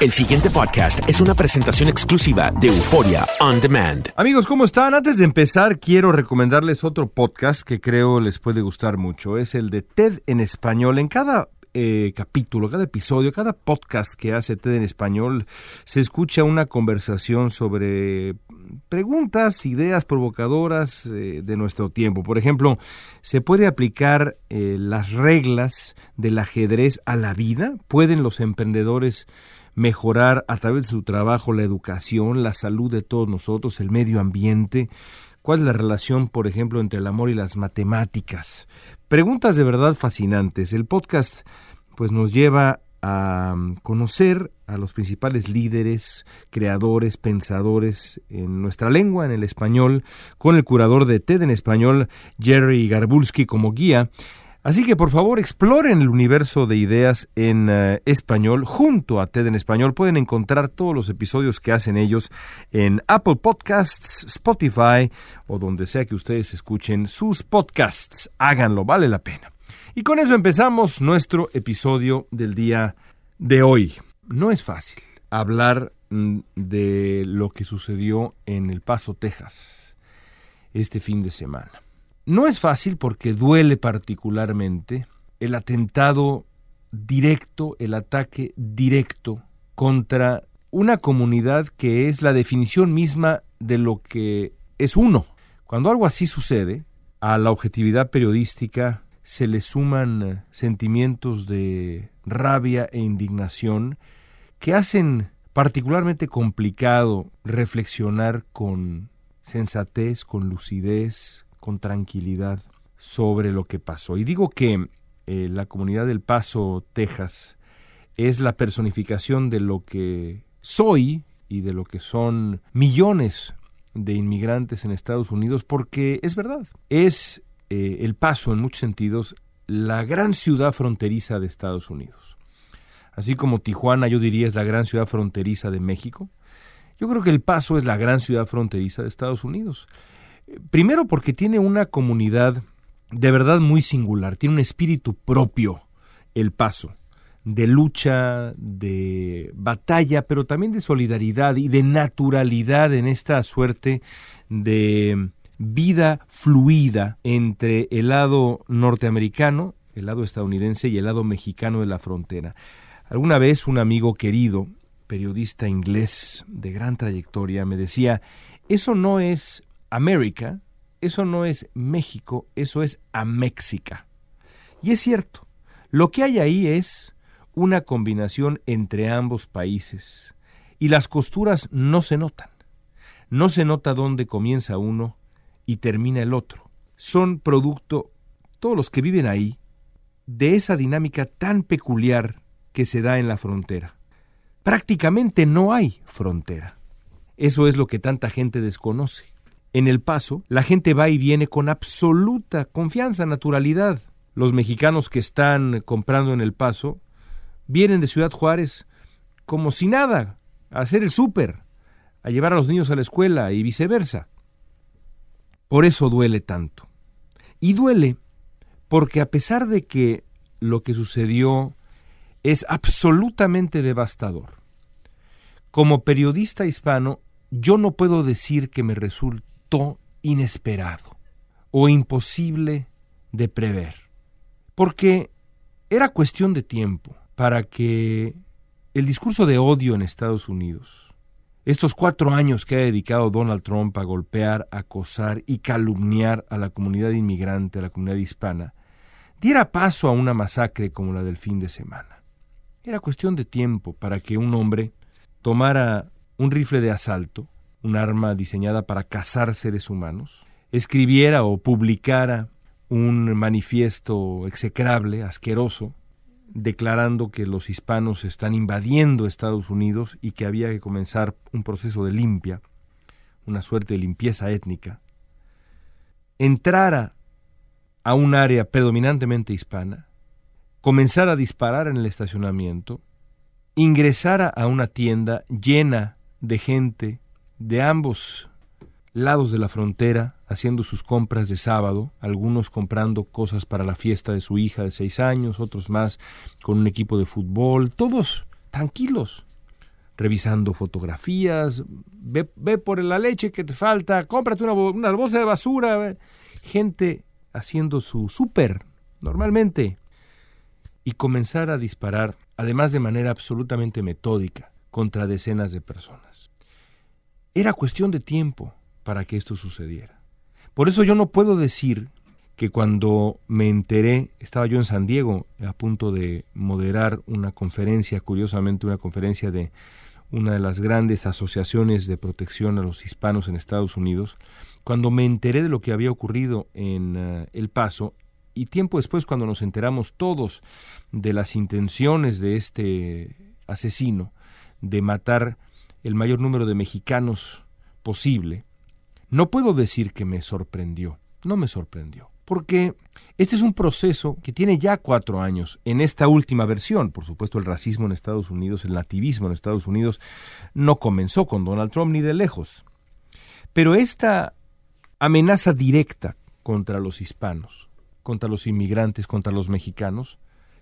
El siguiente podcast es una presentación exclusiva de Euforia On Demand. Amigos, ¿cómo están? Antes de empezar, quiero recomendarles otro podcast que creo les puede gustar mucho. Es el de TED en español. En cada eh, capítulo, cada episodio, cada podcast que hace TED en español, se escucha una conversación sobre preguntas, ideas provocadoras eh, de nuestro tiempo. Por ejemplo, ¿se puede aplicar eh, las reglas del ajedrez a la vida? ¿Pueden los emprendedores mejorar a través de su trabajo la educación, la salud de todos nosotros, el medio ambiente? ¿Cuál es la relación, por ejemplo, entre el amor y las matemáticas? Preguntas de verdad fascinantes. El podcast pues nos lleva a conocer a los principales líderes, creadores, pensadores en nuestra lengua, en el español, con el curador de TED en español, Jerry Garbulski, como guía. Así que por favor exploren el universo de ideas en eh, español junto a TED en español. Pueden encontrar todos los episodios que hacen ellos en Apple Podcasts, Spotify o donde sea que ustedes escuchen sus podcasts. Háganlo, vale la pena. Y con eso empezamos nuestro episodio del día de hoy. No es fácil hablar mm, de lo que sucedió en El Paso, Texas, este fin de semana. No es fácil porque duele particularmente el atentado directo, el ataque directo contra una comunidad que es la definición misma de lo que es uno. Cuando algo así sucede, a la objetividad periodística se le suman sentimientos de rabia e indignación que hacen particularmente complicado reflexionar con sensatez, con lucidez, con tranquilidad sobre lo que pasó. Y digo que eh, la comunidad del Paso, Texas, es la personificación de lo que soy y de lo que son millones de inmigrantes en Estados Unidos, porque es verdad, es eh, el Paso en muchos sentidos la gran ciudad fronteriza de Estados Unidos. Así como Tijuana yo diría es la gran ciudad fronteriza de México, yo creo que El Paso es la gran ciudad fronteriza de Estados Unidos. Primero porque tiene una comunidad de verdad muy singular, tiene un espíritu propio, el paso, de lucha, de batalla, pero también de solidaridad y de naturalidad en esta suerte de vida fluida entre el lado norteamericano, el lado estadounidense y el lado mexicano de la frontera. Alguna vez un amigo querido, periodista inglés de gran trayectoria, me decía, eso no es América, eso no es México, eso es Améxica. Y es cierto, lo que hay ahí es una combinación entre ambos países. Y las costuras no se notan. No se nota dónde comienza uno y termina el otro. Son producto, todos los que viven ahí, de esa dinámica tan peculiar que se da en la frontera. Prácticamente no hay frontera. Eso es lo que tanta gente desconoce. En El Paso, la gente va y viene con absoluta confianza, naturalidad. Los mexicanos que están comprando en El Paso vienen de Ciudad Juárez como si nada, a hacer el súper, a llevar a los niños a la escuela y viceversa. Por eso duele tanto. Y duele porque a pesar de que lo que sucedió es absolutamente devastador, como periodista hispano yo no puedo decir que me inesperado o imposible de prever, porque era cuestión de tiempo para que el discurso de odio en Estados Unidos, estos cuatro años que ha dedicado Donald Trump a golpear, acosar y calumniar a la comunidad inmigrante, a la comunidad hispana, diera paso a una masacre como la del fin de semana. Era cuestión de tiempo para que un hombre tomara un rifle de asalto, un arma diseñada para cazar seres humanos, escribiera o publicara un manifiesto execrable, asqueroso, declarando que los hispanos están invadiendo Estados Unidos y que había que comenzar un proceso de limpia, una suerte de limpieza étnica, entrara a un área predominantemente hispana, comenzara a disparar en el estacionamiento, ingresara a una tienda llena de gente de ambos lados de la frontera haciendo sus compras de sábado, algunos comprando cosas para la fiesta de su hija de seis años, otros más con un equipo de fútbol, todos tranquilos, revisando fotografías, ve, por la leche que te falta, cómprate una, una bolsa de basura, gente haciendo su súper normalmente y comenzar a disparar, además de manera absolutamente metódica, contra decenas de personas. Era cuestión de tiempo para que esto sucediera. Por eso yo no puedo decir que cuando me enteré, estaba yo en San Diego a punto de moderar una conferencia, curiosamente una conferencia de una de las grandes asociaciones de protección a los hispanos en Estados Unidos, cuando me enteré de lo que había ocurrido en eh, El Paso, y tiempo después cuando nos enteramos todos de las intenciones de este asesino de matar el mayor número de mexicanos posible, no puedo decir que me sorprendió, no me sorprendió, porque este es un proceso que tiene ya cuatro años en esta última versión. Por supuesto, el racismo en Estados Unidos, el nativismo en Estados Unidos, no comenzó con Donald Trump ni de lejos. Pero esta amenaza directa contra los hispanos, contra los inmigrantes, contra los mexicanos,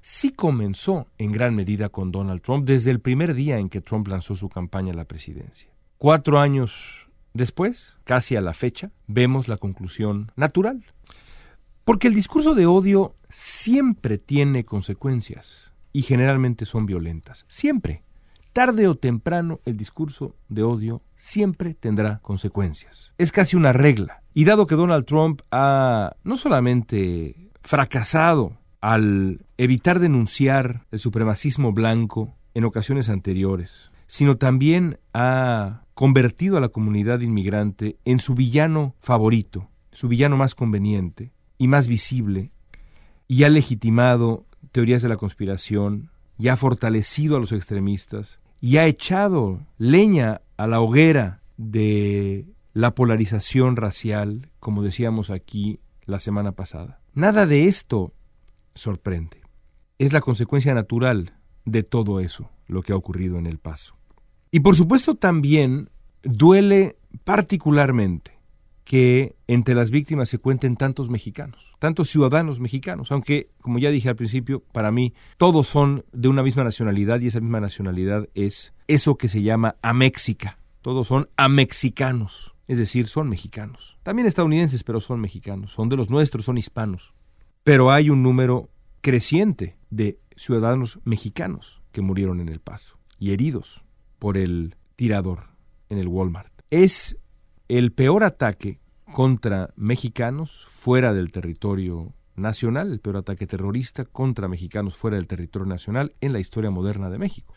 sí comenzó en gran medida con Donald Trump desde el primer día en que Trump lanzó su campaña a la presidencia. Cuatro años después, casi a la fecha, vemos la conclusión natural. Porque el discurso de odio siempre tiene consecuencias y generalmente son violentas. Siempre. Tarde o temprano el discurso de odio siempre tendrá consecuencias. Es casi una regla. Y dado que Donald Trump ha no solamente fracasado al evitar denunciar el supremacismo blanco en ocasiones anteriores, sino también ha convertido a la comunidad inmigrante en su villano favorito, su villano más conveniente y más visible, y ha legitimado teorías de la conspiración, y ha fortalecido a los extremistas, y ha echado leña a la hoguera de la polarización racial, como decíamos aquí la semana pasada. Nada de esto sorprende. Es la consecuencia natural de todo eso, lo que ha ocurrido en El Paso. Y por supuesto también duele particularmente que entre las víctimas se cuenten tantos mexicanos, tantos ciudadanos mexicanos, aunque, como ya dije al principio, para mí todos son de una misma nacionalidad y esa misma nacionalidad es eso que se llama améxica. Todos son amexicanos, es decir, son mexicanos. También estadounidenses, pero son mexicanos, son de los nuestros, son hispanos pero hay un número creciente de ciudadanos mexicanos que murieron en El Paso y heridos por el tirador en el Walmart. Es el peor ataque contra mexicanos fuera del territorio nacional, el peor ataque terrorista contra mexicanos fuera del territorio nacional en la historia moderna de México.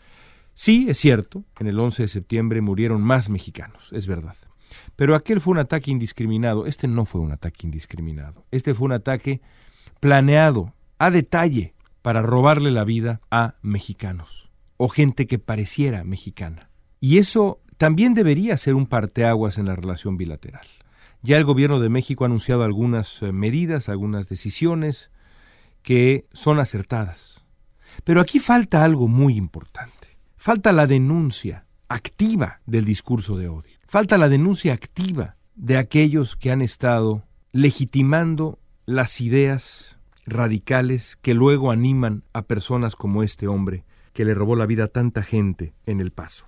Sí, es cierto, en el 11 de septiembre murieron más mexicanos, es verdad. Pero aquel fue un ataque indiscriminado, este no fue un ataque indiscriminado, este fue un ataque planeado a detalle para robarle la vida a mexicanos o gente que pareciera mexicana. Y eso también debería ser un parteaguas en la relación bilateral. Ya el gobierno de México ha anunciado algunas eh, medidas, algunas decisiones que son acertadas. Pero aquí falta algo muy importante. Falta la denuncia activa del discurso de odio. Falta la denuncia activa de aquellos que han estado legitimando las ideas radicales que luego animan a personas como este hombre que le robó la vida a tanta gente en el paso.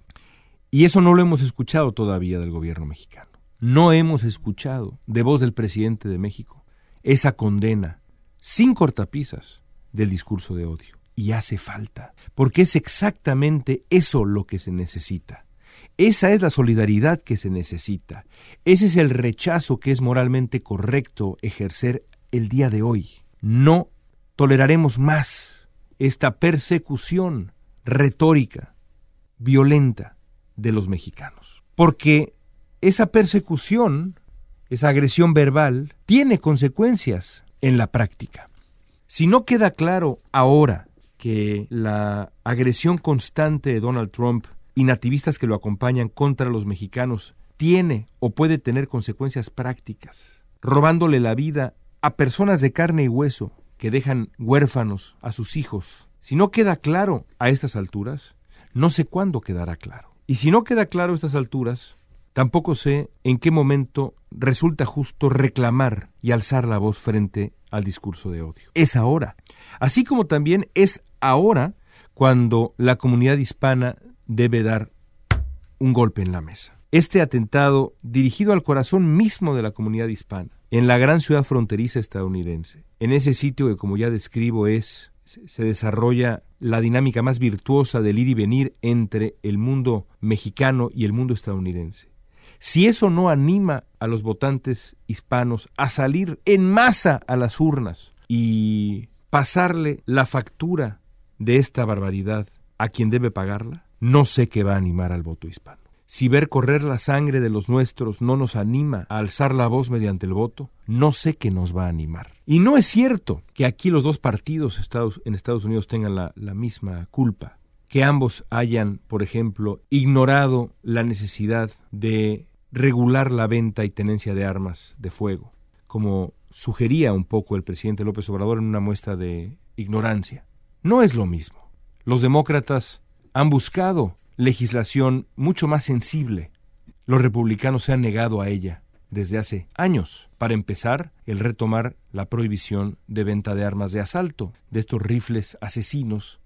Y eso no lo hemos escuchado todavía del gobierno mexicano. No hemos escuchado de voz del presidente de México esa condena sin cortapisas del discurso de odio. Y hace falta, porque es exactamente eso lo que se necesita. Esa es la solidaridad que se necesita. Ese es el rechazo que es moralmente correcto ejercer el día de hoy. No toleraremos más esta persecución retórica, violenta de los mexicanos. Porque esa persecución, esa agresión verbal, tiene consecuencias en la práctica. Si no queda claro ahora que la agresión constante de Donald Trump y nativistas que lo acompañan contra los mexicanos tiene o puede tener consecuencias prácticas, robándole la vida a personas de carne y hueso que dejan huérfanos a sus hijos. Si no queda claro a estas alturas, no sé cuándo quedará claro. Y si no queda claro a estas alturas, tampoco sé en qué momento resulta justo reclamar y alzar la voz frente al discurso de odio. Es ahora. Así como también es ahora cuando la comunidad hispana debe dar un golpe en la mesa. Este atentado, dirigido al corazón mismo de la comunidad hispana, en la gran ciudad fronteriza estadounidense, en ese sitio que como ya describo es, se desarrolla la dinámica más virtuosa del ir y venir entre el mundo mexicano y el mundo estadounidense. Si eso no anima a los votantes hispanos a salir en masa a las urnas y pasarle la factura de esta barbaridad a quien debe pagarla, no sé qué va a animar al voto hispano. Si ver correr la sangre de los nuestros no nos anima a alzar la voz mediante el voto, no sé qué nos va a animar. Y no es cierto que aquí los dos partidos en Estados Unidos tengan la, misma culpa, que ambos hayan, por ejemplo, ignorado la necesidad de regular la venta y tenencia de armas de fuego, como sugería un poco el presidente López Obrador en una muestra de ignorancia. No es lo mismo. Los demócratas han buscado legislación mucho más sensible. Los republicanos se han negado a ella desde hace años. Para empezar, el retomar la prohibición de venta de armas de asalto, de estos rifles asesinos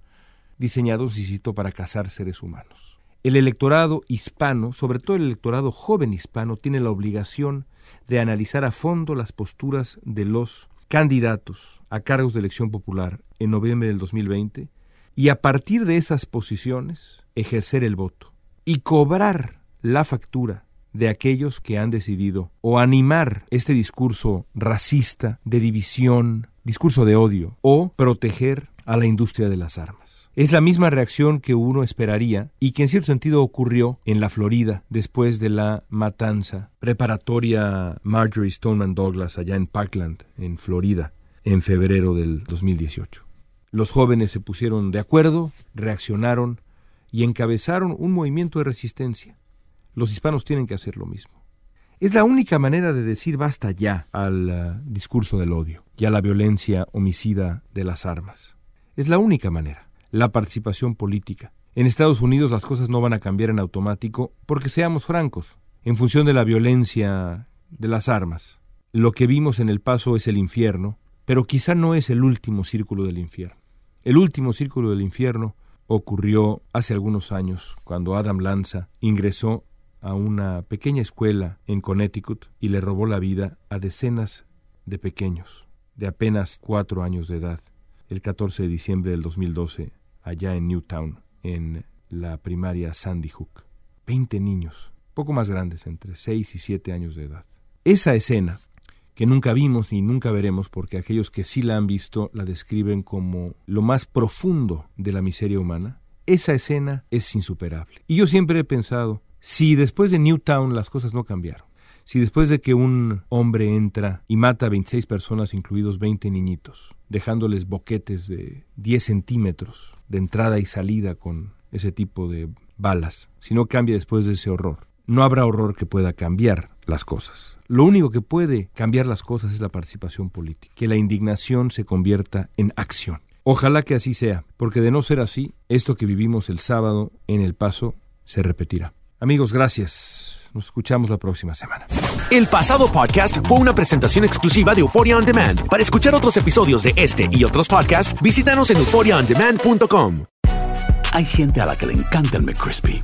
diseñados, y para cazar seres humanos. El electorado hispano, sobre todo el electorado joven hispano, tiene la obligación de analizar a fondo las posturas de los candidatos a cargos de elección popular en noviembre del 2020 y a partir de esas posiciones ejercer el voto y cobrar la factura de aquellos que han decidido o animar este discurso racista, de división, discurso de odio, o proteger a la industria de las armas. Es la misma reacción que uno esperaría y que en cierto sentido ocurrió en la Florida después de la matanza preparatoria Marjorie Stoneman Douglas allá en Parkland, en Florida, en febrero del 2018. Los jóvenes se pusieron de acuerdo, reaccionaron y encabezaron un movimiento de resistencia. Los hispanos tienen que hacer lo mismo. Es la única manera de decir basta ya al uh, discurso del odio y a la violencia homicida de las armas. Es la única manera. La participación política. En Estados Unidos las cosas no van a cambiar en automático porque seamos francos, en función de la violencia de las armas. Lo que vimos en el paso es el infierno, pero quizá no es el último círculo del infierno. El último círculo del infierno ocurrió hace algunos años, cuando Adam Lanza ingresó a una pequeña escuela en Connecticut y le robó la vida a decenas de pequeños, de apenas cuatro años de edad, el 14 de diciembre del 2012, allá en Newtown, en la primaria Sandy Hook. Veinte niños, poco más grandes, entre seis y siete años de edad. Esa escena que nunca vimos ni nunca veremos porque aquellos que sí la han visto la describen como lo más profundo de la miseria humana, esa escena es insuperable. Y yo siempre he pensado, si después de Newtown las cosas no cambiaron, Si después de que un hombre entra y mata a 26 personas, incluidos 20 niñitos, dejándoles boquetes de 10 centímetros de entrada y salida con ese tipo de balas, si no cambia después de ese horror, no habrá horror que pueda cambiar las cosas. Lo único que puede cambiar las cosas es la participación política, que la indignación se convierta en acción. Ojalá que así sea, porque de no ser así, esto que vivimos el sábado en El Paso se repetirá. Amigos, gracias. Nos escuchamos la próxima semana. El pasado podcast fue una presentación exclusiva de Euphoria On Demand. Para escuchar otros episodios de este y otros podcasts, visítanos en euphoriaondemand.com. Hay gente a la que le encanta el McCrispy